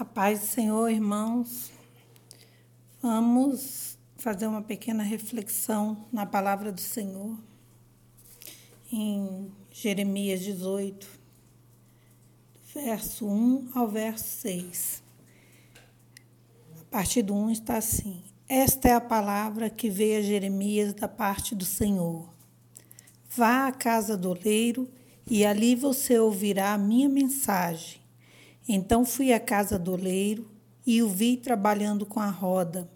A paz do Senhor, irmãos. Vamos fazer uma pequena reflexão na palavra do Senhor em Jeremias 18, verso 1 ao verso 6. A partir do 1 está assim: Esta é a palavra que veio a Jeremias da parte do Senhor. Vá à casa do oleiro e ali você ouvirá a minha mensagem então fui à casa do oleiro e o vi trabalhando com a roda.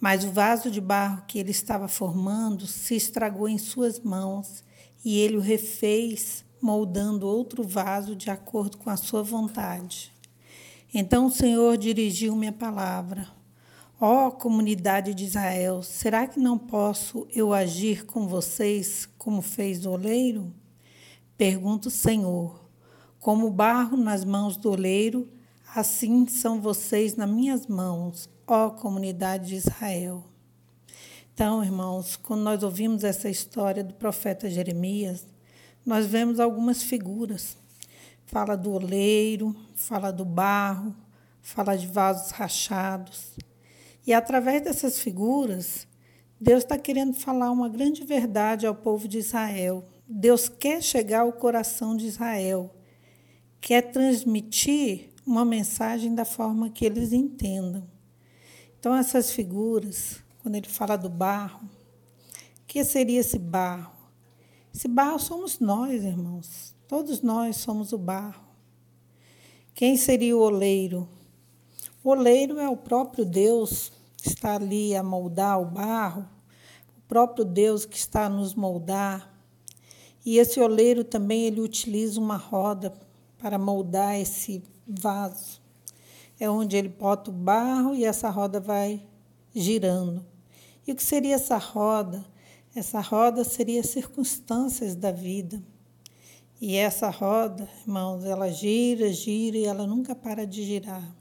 Mas o vaso de barro que ele estava formando se estragou em suas mãos e ele o refez, moldando outro vaso de acordo com a sua vontade. Então o Senhor dirigiu-me a palavra. Ó oh, comunidade de Israel, será que não posso eu agir com vocês como fez o oleiro? Pergunta o Senhor. Como barro nas mãos do oleiro, assim são vocês nas minhas mãos, ó comunidade de Israel. Então, irmãos, quando nós ouvimos essa história do profeta Jeremias, nós vemos algumas figuras. Fala do oleiro, fala do barro, fala de vasos rachados. E através dessas figuras, Deus está querendo falar uma grande verdade ao povo de Israel. Deus quer chegar ao coração de Israel quer transmitir uma mensagem da forma que eles entendam. Então, essas figuras, quando ele fala do barro, o que seria esse barro? Esse barro somos nós, irmãos. Todos nós somos o barro. Quem seria o oleiro? O oleiro é o próprio Deus que está ali a moldar o barro, o próprio Deus que está a nos moldar. E esse oleiro também ele utiliza uma roda para moldar esse vaso. É onde ele bota o barro e essa roda vai girando. E o que seria essa roda? Essa roda seria as circunstâncias da vida. E essa roda, irmãos, ela gira, gira e ela nunca para de girar.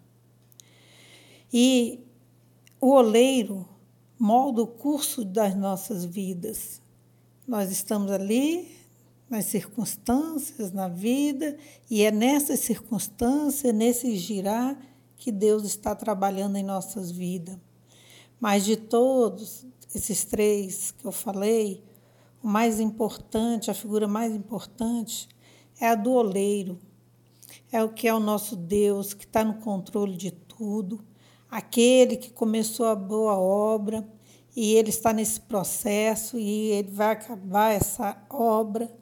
E o oleiro molda o curso das nossas vidas. Nós estamos ali nas circunstâncias, na vida, e é nessas circunstâncias, nesse girar, que Deus está trabalhando em nossas vidas. Mas de todos esses três que eu falei, o mais importante, a figura mais importante, é a do oleiro. É o que é o nosso Deus, que está no controle de tudo, aquele que começou a boa obra e ele está nesse processo e ele vai acabar essa obra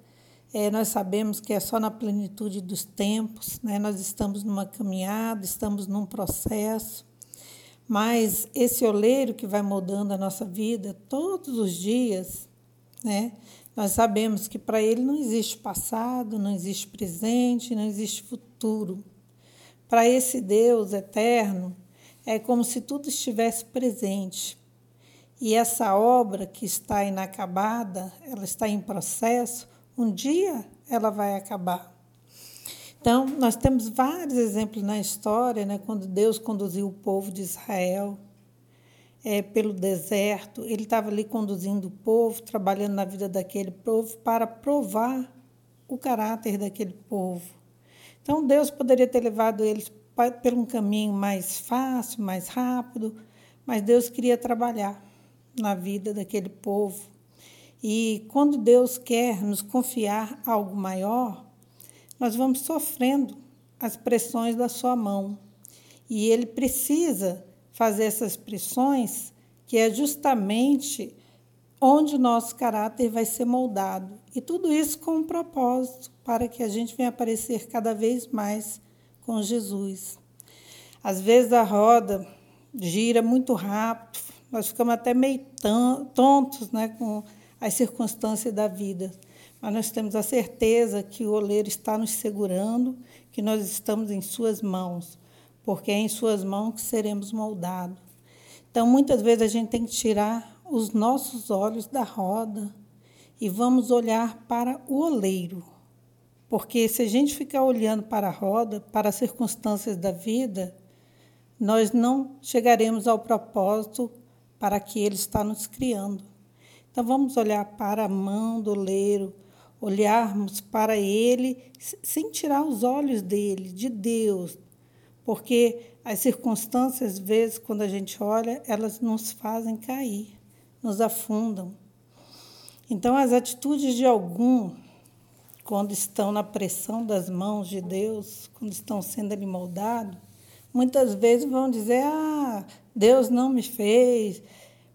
é, nós sabemos que é só na plenitude dos tempos, né? nós estamos numa caminhada, estamos num processo, mas esse oleiro que vai moldando a nossa vida todos os dias, né? nós sabemos que para ele não existe passado, não existe presente, não existe futuro. Para esse Deus eterno, é como se tudo estivesse presente. E essa obra que está inacabada, ela está em processo, um dia ela vai acabar. Então, nós temos vários exemplos na história, né, quando Deus conduziu o povo de Israel é, pelo deserto, ele estava ali conduzindo o povo, trabalhando na vida daquele povo para provar o caráter daquele povo. Então, Deus poderia ter levado eles por um caminho mais fácil, mais rápido, mas Deus queria trabalhar na vida daquele povo. E quando Deus quer nos confiar algo maior, nós vamos sofrendo as pressões da sua mão. E ele precisa fazer essas pressões, que é justamente onde o nosso caráter vai ser moldado. E tudo isso com um propósito, para que a gente venha aparecer cada vez mais com Jesus. Às vezes a roda gira muito rápido, nós ficamos até meio tontos né, com as circunstâncias da vida. Mas nós temos a certeza que o oleiro está nos segurando, que nós estamos em Suas mãos, porque é em Suas mãos que seremos moldados. Então, muitas vezes a gente tem que tirar os nossos olhos da roda e vamos olhar para o oleiro. Porque se a gente ficar olhando para a roda, para as circunstâncias da vida, nós não chegaremos ao propósito para que Ele está nos criando. Então vamos olhar para a mão do oleiro, olharmos para ele sem tirar os olhos dele, de Deus, porque as circunstâncias, às vezes, quando a gente olha, elas nos fazem cair, nos afundam. Então, as atitudes de algum, quando estão na pressão das mãos de Deus, quando estão sendo ali moldados, muitas vezes vão dizer: Ah, Deus não me fez,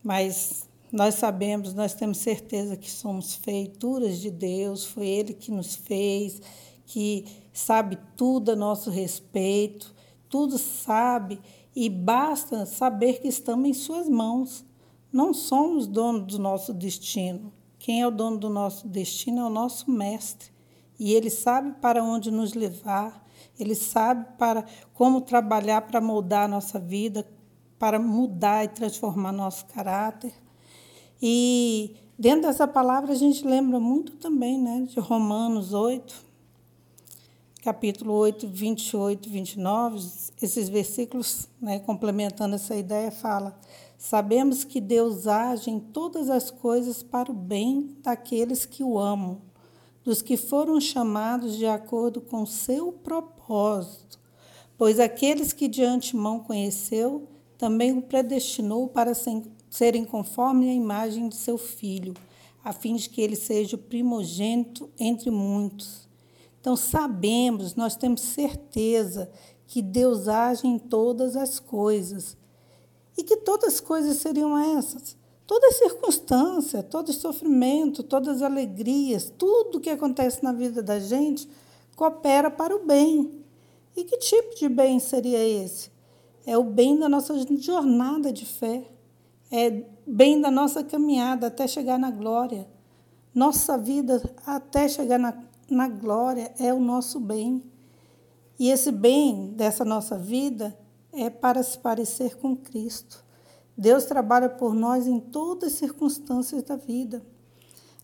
mas nós sabemos, nós temos certeza que somos feituras de Deus, foi Ele que nos fez, que sabe tudo a nosso respeito, tudo sabe, e basta saber que estamos em Suas mãos. Não somos donos do nosso destino. Quem é o dono do nosso destino é o nosso Mestre. E Ele sabe para onde nos levar, Ele sabe para como trabalhar para moldar a nossa vida, para mudar e transformar nosso caráter. E dentro dessa palavra a gente lembra muito também né, de Romanos 8, capítulo 8, 28 29, esses versículos, né, complementando essa ideia, fala: Sabemos que Deus age em todas as coisas para o bem daqueles que o amam, dos que foram chamados de acordo com seu propósito. Pois aqueles que de antemão conheceu, também o predestinou para serem conforme a imagem de seu filho, a fim de que ele seja o primogênito entre muitos. Então, sabemos, nós temos certeza que Deus age em todas as coisas. E que todas as coisas seriam essas? Toda circunstância, todo sofrimento, todas as alegrias, tudo que acontece na vida da gente coopera para o bem. E que tipo de bem seria esse? É o bem da nossa jornada de fé é bem da nossa caminhada até chegar na glória. Nossa vida até chegar na, na glória é o nosso bem. E esse bem dessa nossa vida é para se parecer com Cristo. Deus trabalha por nós em todas as circunstâncias da vida.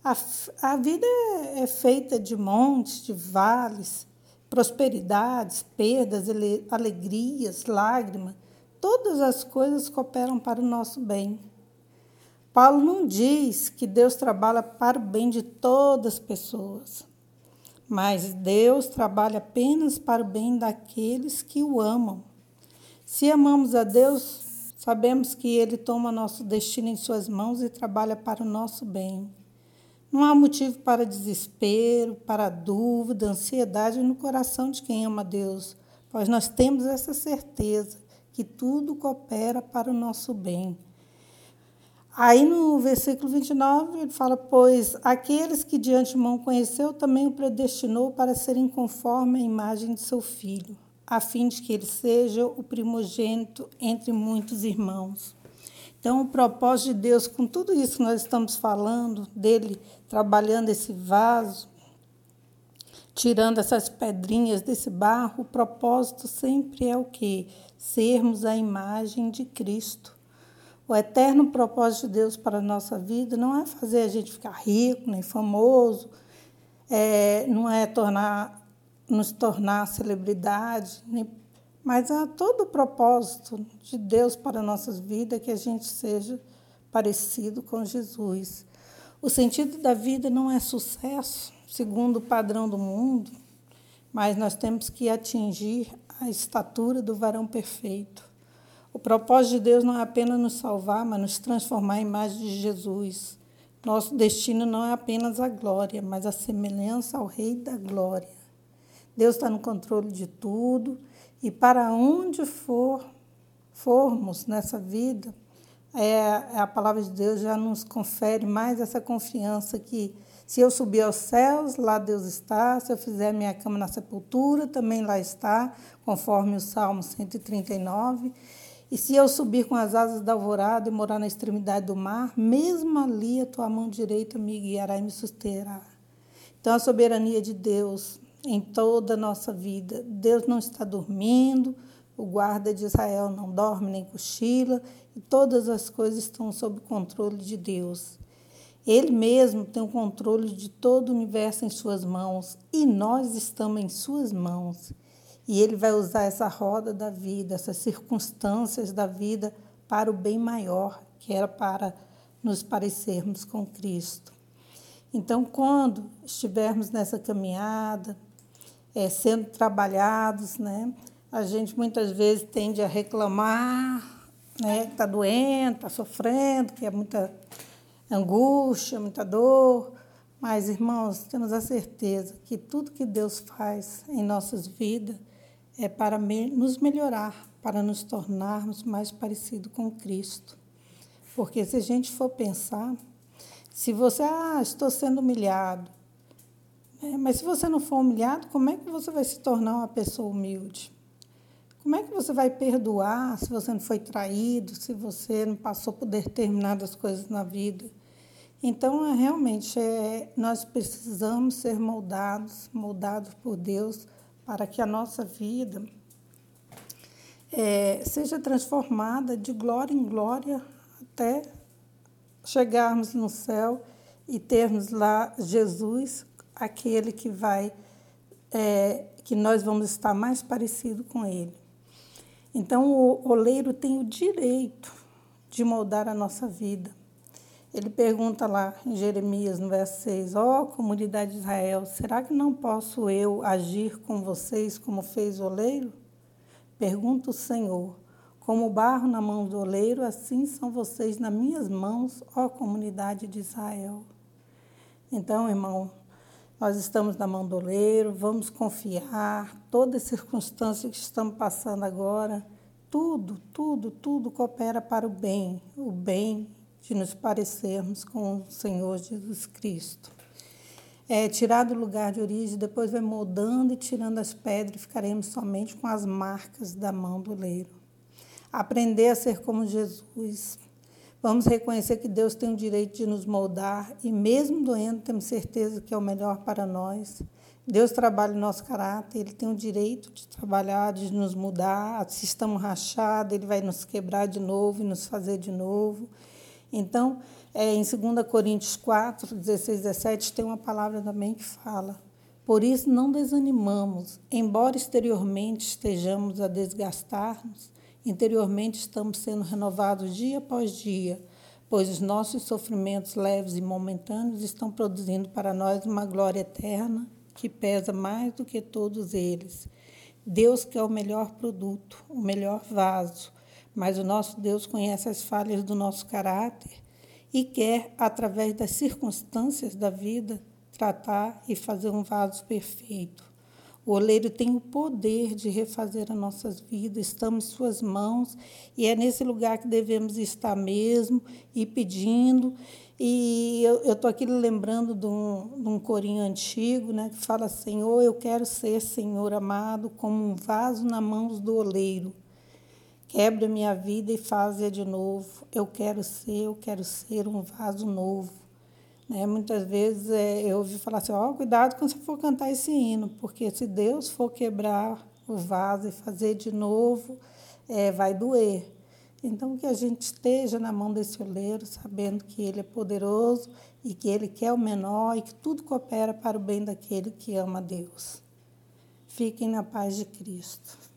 A, a vida é, é feita de montes, de vales, prosperidades, perdas, alegrias, lágrimas todas as coisas cooperam para o nosso bem. Paulo não diz que Deus trabalha para o bem de todas as pessoas, mas Deus trabalha apenas para o bem daqueles que o amam. Se amamos a Deus, sabemos que Ele toma nosso destino em Suas mãos e trabalha para o nosso bem. Não há motivo para desespero, para dúvida, ansiedade no coração de quem ama a Deus, pois nós temos essa certeza que tudo coopera para o nosso bem. Aí no versículo 29 ele fala: Pois aqueles que de antemão conheceu também o predestinou para serem conforme a imagem de seu filho, a fim de que ele seja o primogênito entre muitos irmãos. Então, o propósito de Deus, com tudo isso que nós estamos falando, dele trabalhando esse vaso, tirando essas pedrinhas desse barro, o propósito sempre é o quê? Sermos a imagem de Cristo. O eterno propósito de Deus para a nossa vida não é fazer a gente ficar rico, nem famoso, é, não é tornar, nos tornar celebridade, nem, mas é todo o propósito de Deus para a nossas vidas que a gente seja parecido com Jesus. O sentido da vida não é sucesso, segundo o padrão do mundo, mas nós temos que atingir a estatura do varão perfeito. O propósito de Deus não é apenas nos salvar, mas nos transformar em imagem de Jesus. Nosso destino não é apenas a glória, mas a semelhança ao Rei da Glória. Deus está no controle de tudo e para onde for formos nessa vida, é, a palavra de Deus já nos confere mais essa confiança que se eu subir aos céus, lá Deus está. Se eu fizer minha cama na sepultura, também lá está, conforme o Salmo 139. E se eu subir com as asas da alvorada e morar na extremidade do mar, mesmo ali a tua mão direita me guiará e me susterá. Então, a soberania de Deus em toda a nossa vida. Deus não está dormindo, o guarda de Israel não dorme nem cochila, e todas as coisas estão sob controle de Deus. Ele mesmo tem o controle de todo o universo em suas mãos e nós estamos em suas mãos. E ele vai usar essa roda da vida, essas circunstâncias da vida para o bem maior, que era para nos parecermos com Cristo. Então, quando estivermos nessa caminhada, é, sendo trabalhados, né, a gente muitas vezes tende a reclamar, né, que está doente, está sofrendo, que é muita angústia, muita dor. Mas, irmãos, temos a certeza que tudo que Deus faz em nossas vidas é para nos melhorar, para nos tornarmos mais parecidos com Cristo. Porque se a gente for pensar, se você, ah, estou sendo humilhado, é, mas se você não for humilhado, como é que você vai se tornar uma pessoa humilde? Como é que você vai perdoar se você não foi traído, se você não passou por determinadas coisas na vida? Então, é, realmente, é, nós precisamos ser moldados, moldados por Deus, para que a nossa vida é, seja transformada de glória em glória até chegarmos no céu e termos lá Jesus, aquele que vai, é, que nós vamos estar mais parecido com ele. Então, o oleiro tem o direito de moldar a nossa vida. Ele pergunta lá em Jeremias, no verso 6, ó oh, comunidade de Israel, será que não posso eu agir com vocês como fez o oleiro? Pergunta o Senhor, como barro na mão do oleiro, assim são vocês nas minhas mãos, ó comunidade de Israel. Então, irmão, nós estamos na mão do oleiro, vamos confiar, todas as circunstâncias que estamos passando agora, tudo, tudo, tudo coopera para o bem, o bem de nos parecermos com o Senhor Jesus Cristo. É tirar do lugar de origem, depois vai moldando e tirando as pedras, e ficaremos somente com as marcas da mão do leiro. Aprender a ser como Jesus. Vamos reconhecer que Deus tem o direito de nos moldar e, mesmo doendo, temos certeza que é o melhor para nós. Deus trabalha o nosso caráter, Ele tem o direito de trabalhar, de nos mudar. Se estamos rachados, Ele vai nos quebrar de novo e nos fazer de novo. Então, é, em 2 Coríntios 4, 16, 17, tem uma palavra também que fala: Por isso não desanimamos, embora exteriormente estejamos a desgastar-nos, interiormente estamos sendo renovados dia após dia, pois os nossos sofrimentos leves e momentâneos estão produzindo para nós uma glória eterna que pesa mais do que todos eles. Deus quer o melhor produto, o melhor vaso mas o nosso Deus conhece as falhas do nosso caráter e quer, através das circunstâncias da vida, tratar e fazer um vaso perfeito. O oleiro tem o poder de refazer as nossas vidas, estamos em suas mãos e é nesse lugar que devemos estar mesmo e pedindo. E eu estou aqui lembrando de um, de um corinho antigo né, que fala: Senhor, eu quero ser, Senhor amado, como um vaso na mãos do oleiro Quebra minha vida e faz-a de novo. Eu quero ser, eu quero ser um vaso novo. Né? Muitas vezes é, eu ouvi falar assim, ó, oh, cuidado quando você for cantar esse hino, porque se Deus for quebrar o vaso e fazer de novo, é, vai doer. Então, que a gente esteja na mão desse oleiro, sabendo que ele é poderoso e que ele quer o menor e que tudo coopera para o bem daquele que ama Deus. Fiquem na paz de Cristo.